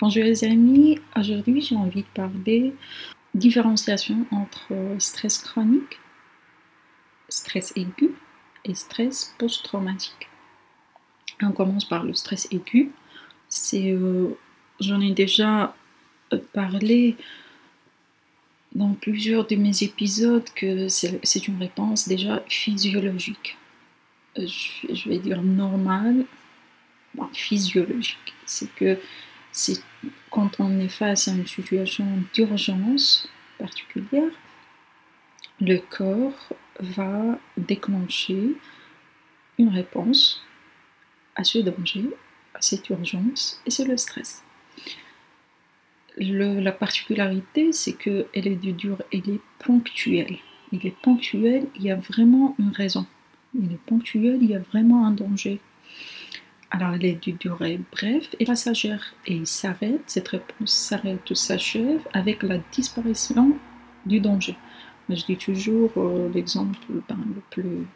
Bonjour les amis, aujourd'hui j'ai envie de parler différenciation entre stress chronique, stress aigu et stress post-traumatique. On commence par le stress aigu. C'est, euh, j'en ai déjà euh, parlé dans plusieurs de mes épisodes que c'est une réponse déjà physiologique. Euh, je, vais dire normale, physiologique. C'est que c'est quand on est face à une situation d'urgence particulière, le corps va déclencher une réponse à ce danger, à cette urgence, et c'est le stress. la particularité, c'est qu'elle est du dur, elle est ponctuelle. Il est ponctuel, il y a vraiment une raison. Il est ponctuel, il y a vraiment un danger alors elle est de durée brève et passagère et s'arrête, cette réponse s'arrête ou s'achève avec la disparition du danger. je dis toujours euh, l'exemple ben, le plus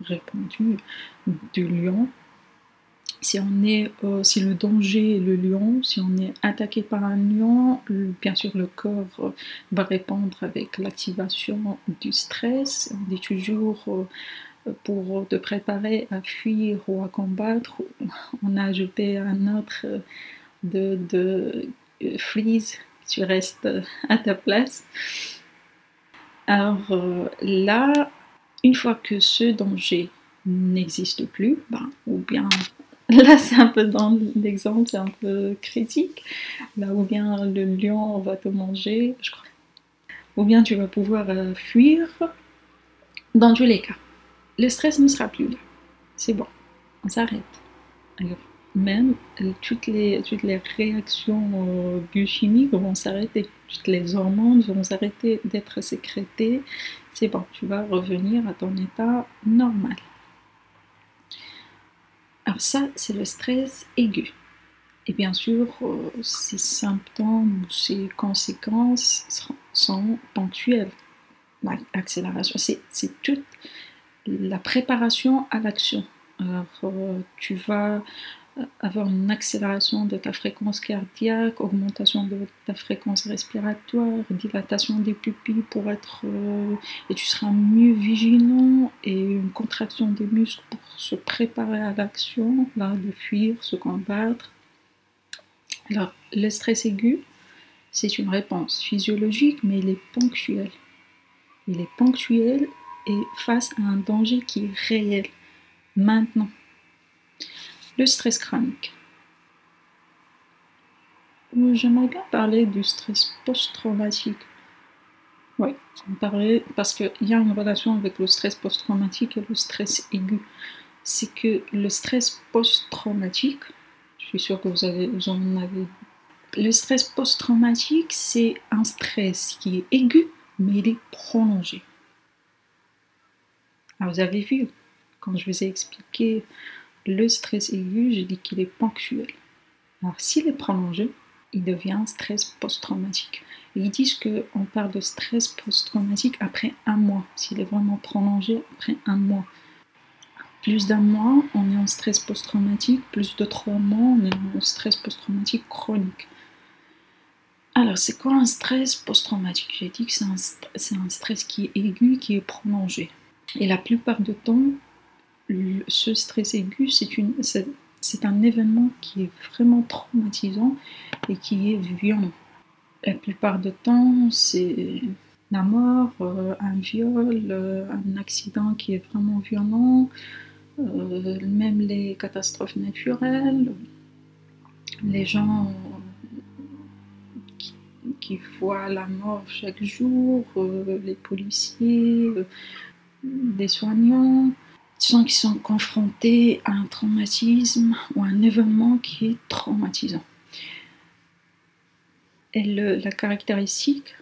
répandu du lion. Si on est, euh, si le danger est le lion, si on est attaqué par un lion, bien sûr le corps va répondre avec l'activation du stress. On dit toujours euh, pour te préparer à fuir ou à combattre, on a ajouté un autre de, de freeze, tu restes à ta place. Alors euh, là, une fois que ce danger n'existe plus, ben, ou bien là c'est un peu dans l'exemple, c'est un peu critique, là où bien le lion va te manger, je crois, ou bien tu vas pouvoir euh, fuir, dans tous les cas le stress ne sera plus là. C'est bon, on s'arrête. Même euh, toutes les, toutes les réactions euh, biochimiques vont s'arrêter, toutes les hormones vont s'arrêter d'être sécrétées. C'est bon, tu vas revenir à ton état normal. Alors ça, c'est le stress aigu. Et bien sûr, euh, ces symptômes ou ces conséquences sont ponctuelles. L'accélération, c'est tout la préparation à l'action. Euh, tu vas avoir une accélération de ta fréquence cardiaque, augmentation de ta fréquence respiratoire, dilatation des pupilles pour être euh, et tu seras mieux vigilant et une contraction des muscles pour se préparer à l'action, là de fuir, se combattre. Alors le stress aigu, c'est une réponse physiologique mais il est ponctuel. Il est ponctuel et face à un danger qui est réel, maintenant. Le stress chronique. J'aimerais bien parler du stress post-traumatique. Oui, parce qu'il y a une relation avec le stress post-traumatique et le stress aigu. C'est que le stress post-traumatique, je suis sûre que vous, avez, vous en avez. Le stress post-traumatique, c'est un stress qui est aigu, mais il est prolongé. Alors vous avez vu, quand je vous ai expliqué le stress aigu, j'ai dit qu'il est ponctuel. Alors s'il est prolongé, il devient stress post-traumatique. ils disent qu'on parle de stress post-traumatique après un mois, s'il est vraiment prolongé après un mois. Plus d'un mois, on est en stress post-traumatique, plus de trois mois, on est en stress post-traumatique chronique. Alors, c'est quoi un stress post-traumatique? J'ai dit que c'est un stress qui est aigu, qui est prolongé. Et la plupart du temps, ce stress aigu, c'est un événement qui est vraiment traumatisant et qui est violent. La plupart du temps, c'est la mort, euh, un viol, euh, un accident qui est vraiment violent, euh, même les catastrophes naturelles, les gens qui, qui voient la mort chaque jour, les policiers, des soignants, gens qui sont confrontés à un traumatisme ou un événement qui est traumatisant. Et la caractéristique,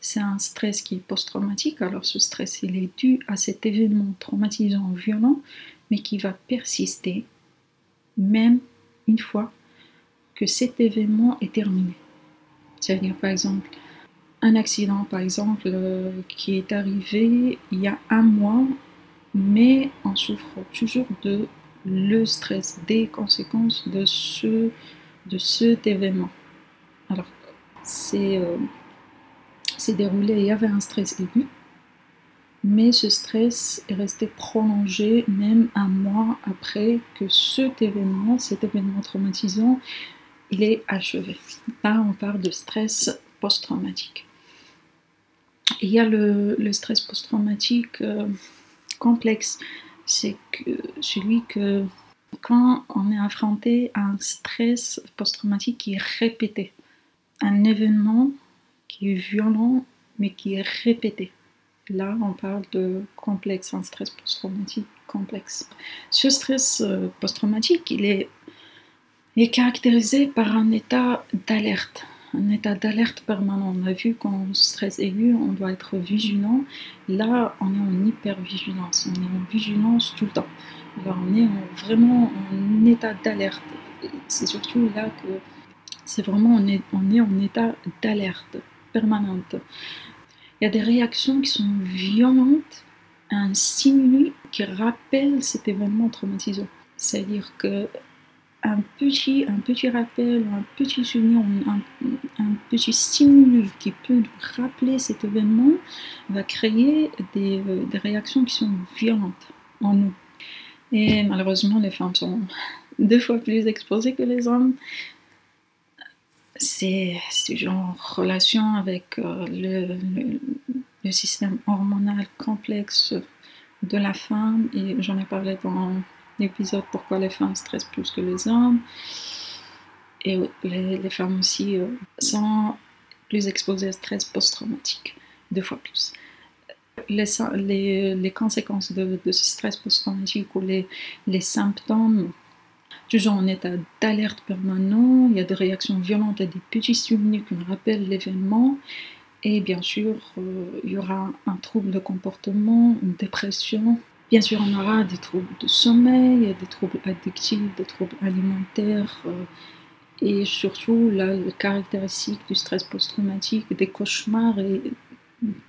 c'est un stress qui est post-traumatique. Alors ce stress, il est dû à cet événement traumatisant, violent, mais qui va persister même une fois que cet événement est terminé. C'est-à-dire, par exemple, un accident, par exemple, euh, qui est arrivé il y a un mois, mais on souffre toujours de le stress, des conséquences de, ce, de cet événement. Alors, c'est euh, déroulé, il y avait un stress aigu, mais ce stress est resté prolongé même un mois après que cet événement, cet événement traumatisant, il est achevé. Là, on parle de stress post-traumatique. Il y a le, stress post-traumatique euh, complexe, c'est celui que quand on est affronté à un stress post-traumatique qui est répété, un événement qui est violent mais qui est répété. Là, on parle de complexe, un stress post-traumatique complexe. Ce stress euh, post-traumatique, il est caractérisé par un état d'alerte, un état d'alerte permanent. On a vu qu'en stress aigu, on doit être vigilant. Là, on est en hypervigilance, on est en vigilance tout le temps. Alors, on est vraiment en état d'alerte. C'est surtout là que c'est vraiment, on est, on est en état d'alerte permanente. Il y a des réactions qui sont violentes un stimuli qui rappelle cet événement traumatisant. C'est-à-dire que un petit, un petit rappel, un petit souvenir, un, petit stimuli qui peut nous rappeler cet événement va créer des, euh, des réactions qui sont violentes en nous. Et malheureusement, les femmes sont deux fois plus exposées que les hommes c'est en relation avec euh, le, le, système hormonal complexe de la femme et j'en ai parlé dans l'épisode pourquoi les femmes stressent plus que les hommes et les, femmes aussi euh, sont plus exposées au stress post-traumatique, deux fois plus. Les, les, les conséquences de, ce stress post-traumatique ou les, les symptômes toujours en état d'alerte permanent, il y a des réactions violentes à des petits souvenirs qui nous rappellent l'événement. Et bien sûr, euh, il y aura un trouble de comportement, une dépression. Bien sûr, on aura des troubles de sommeil, des troubles addictifs, des troubles alimentaires. Euh, et surtout, le caractéristique du stress post-traumatique, des cauchemars et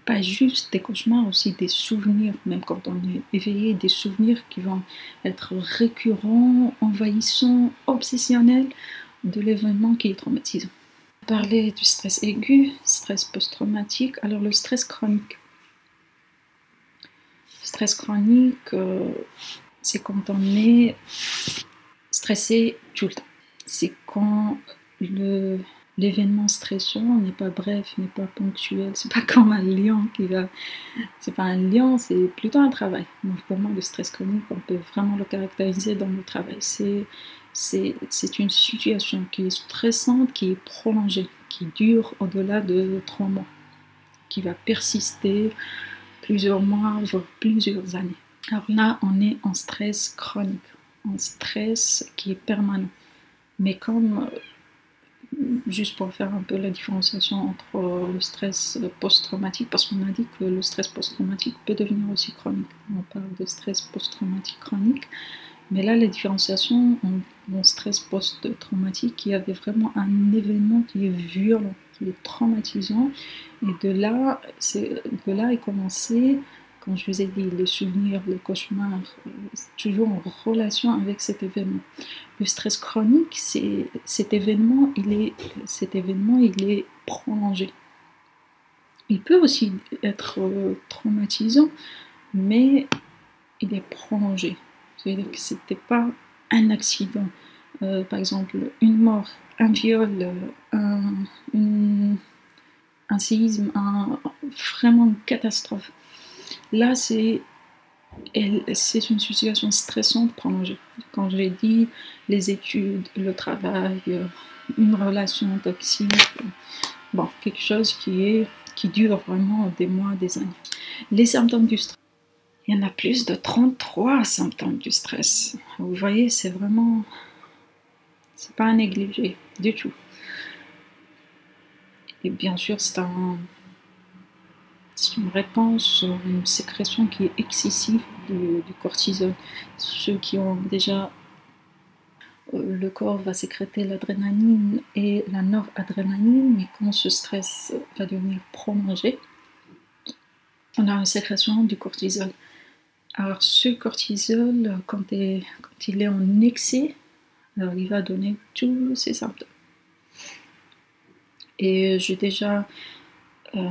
pas juste des cauchemars, aussi des souvenirs, même quand on est éveillé, des souvenirs qui vont être récurrents, envahissants, obsessionnels de l'événement qui est traumatisant. Parler du stress aigu, stress post-traumatique, alors le stress chronique. Stress chronique, euh, c'est quand on est stressé tout le temps. C'est quand le l'événement stressant n'est pas bref, n'est pas ponctuel. C'est pas comme un lion qui va. C'est pas un lion, c'est plutôt un travail. Donc pour moi, le stress chronique, on peut vraiment le caractériser dans le travail. C'est, c'est, c'est une situation qui est stressante, qui est prolongée, qui dure au-delà de trois mois, qui va persister plusieurs mois, voire plusieurs années. Alors là, on est en stress chronique, en stress qui est permanent. Mais comme juste pour faire un peu la différenciation entre le stress post-traumatique, parce qu'on a dit que le stress post-traumatique peut devenir aussi chronique. On parle de stress post-traumatique chronique, mais là, la différenciation en, stress post-traumatique, il y avait vraiment un événement qui est violent, qui est traumatisant, et de là, de là est commencé comme je vous ai dit, les souvenirs, les cauchemars, euh, toujours en relation avec cet événement. Le stress chronique, c'est cet événement, il est, cet événement, il est prolongé. Il peut aussi être euh, traumatisant, mais il est prolongé. C'est-à-dire que ce n'était pas un accident. Euh, par exemple, une mort, un viol, un, un séisme, un, vraiment une catastrophe. Là, c'est c'est une situation stressante. Quand j'ai dit les études, le travail, euh, une relation toxique, bon, quelque chose qui, est, qui dure vraiment des mois, des années. Les symptômes du stress. Il y en a plus de 33 symptômes du stress. Vous voyez, c'est vraiment. C'est pas à négliger du tout. Et bien sûr, c'est un une réponse, une sécrétion qui est excessive du, cortisol. Ceux qui ont déjà euh, le corps va sécréter l'adrénaline et la noradrénaline, mais quand ce stress va devenir prolongé, on a une sécrétion du cortisol. Alors ce cortisol, quand il est en excès, il va donner tous ces symptômes. Et j'ai déjà euh,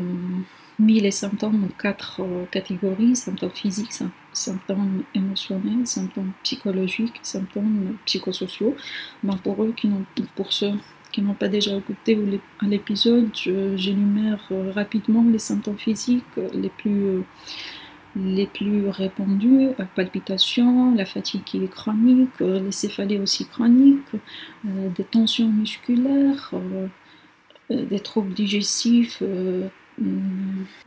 mis les symptômes en quatre euh, catégories, symptômes physiques, symptômes émotionnels, symptômes psychologiques, symptômes psychosociaux. Ben, pour eux qui pour ceux qui n'ont pas déjà écouté l'épisode, j'énumère euh, rapidement les symptômes physiques les plus les plus répandus, la palpitation, la fatigue qui est chronique, les céphalées aussi chroniques, des tensions musculaires, des troubles digestifs,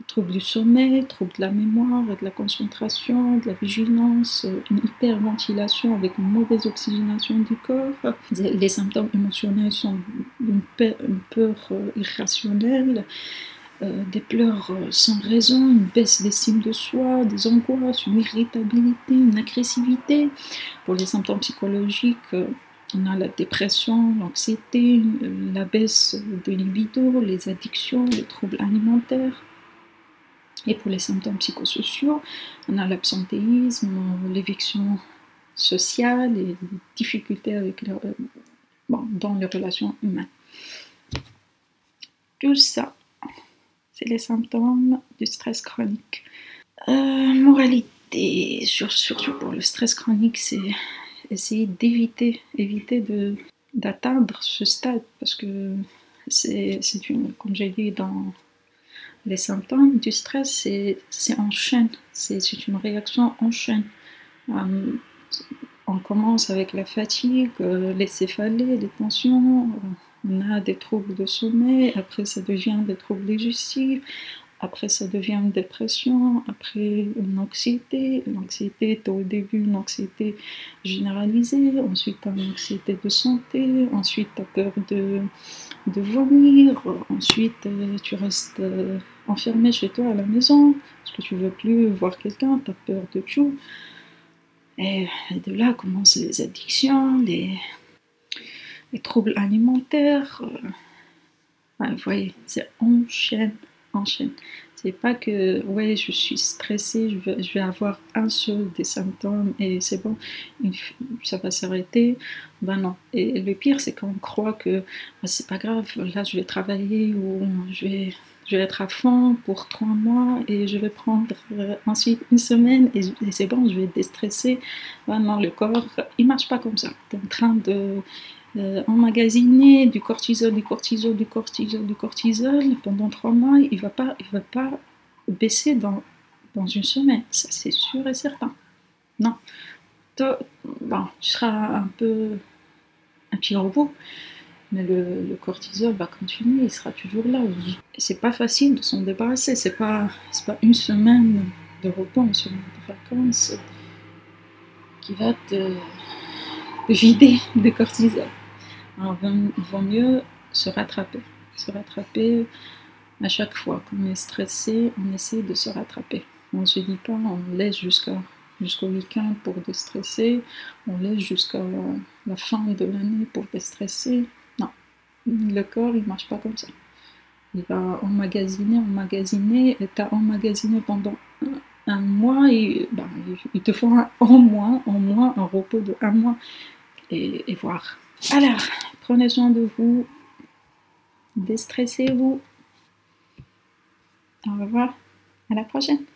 troubles du sommeil, troubles de la mémoire, de la concentration, de la vigilance, une hyperventilation avec une mauvaise oxygénation du corps. Les symptômes émotionnels sont une peur, euh, irrationnelle, euh, des pleurs euh, sans raison, une baisse d'estime de soi, des angoisses, une irritabilité, une agressivité. Pour les symptômes psychologiques, on a la dépression, l'anxiété, la baisse de libido, les addictions, les troubles alimentaires. Et pour les symptômes psychosociaux, on a l'absentéisme, l'éviction sociale et les difficultés dans les relations humaines. Tout ça, c'est les symptômes du stress chronique. Euh, moralité, surtout pour le stress chronique, c'est essayer d'éviter d'atteindre ce stade. Parce que c'est une comme j'ai dit dans les symptômes du stress c'est en chaîne. C'est une réaction en chaîne. Euh, on commence avec la fatigue euh, les céphalées les tensions on a des troubles de sommeil après ça devient des troubles digestifs après, ça devient une dépression, après une anxiété. L'anxiété est au début une anxiété généralisée, ensuite une anxiété de santé, ensuite tu as peur de, de vomir, ensuite euh, tu restes euh, enfermé chez toi à la maison parce que tu veux plus voir quelqu'un, tu as peur de tout. Et de là commencent les addictions, les, les troubles alimentaires. vous voyez, c'est enchaîne enchaîne. C'est pas que, ouais, je suis stressée, je vais, avoir un seul des symptômes et c'est bon, ça va s'arrêter. Ben non. Et le pire, c'est qu'on croit que ben, c'est pas grave, là je vais travailler ou je vais, je vais être à fond pour trois mois et je vais prendre euh, ensuite une semaine et, c'est bon, je vais déstresser. Ben non, le corps, il marche pas comme ça. Tu es en train de euh, emmagasiner du cortisol, du cortisol, du cortisol, du cortisol pendant trois mois, il ne va, pas, baisser dans, une semaine, ça c'est sûr et certain. Non. Tu seras un peu un petit robot, mais le, cortisol va continuer, il sera toujours là. C'est pas facile de s'en débarrasser, c'est pas, pas une semaine de repos, une semaine de vacances qui va te vider de cortisol. Il vaut mieux se rattraper. Se rattraper à chaque fois qu'on est stressé, on essaie de se rattraper. On ne se dit pas, on laisse jusqu'à jusqu'au week-end pour déstresser, on laisse jusqu'à la fin de l'année pour déstresser. Non, le corps, il ne marche pas comme ça. Il va emmagasiner, emmagasiner, et tu as emmagasiné pendant un, mois, et ben, il te faut un, moins, en moins un repos de un mois, et voir. Alors, prenez soin de vous. Déstressez-vous. Au revoir. À la prochaine.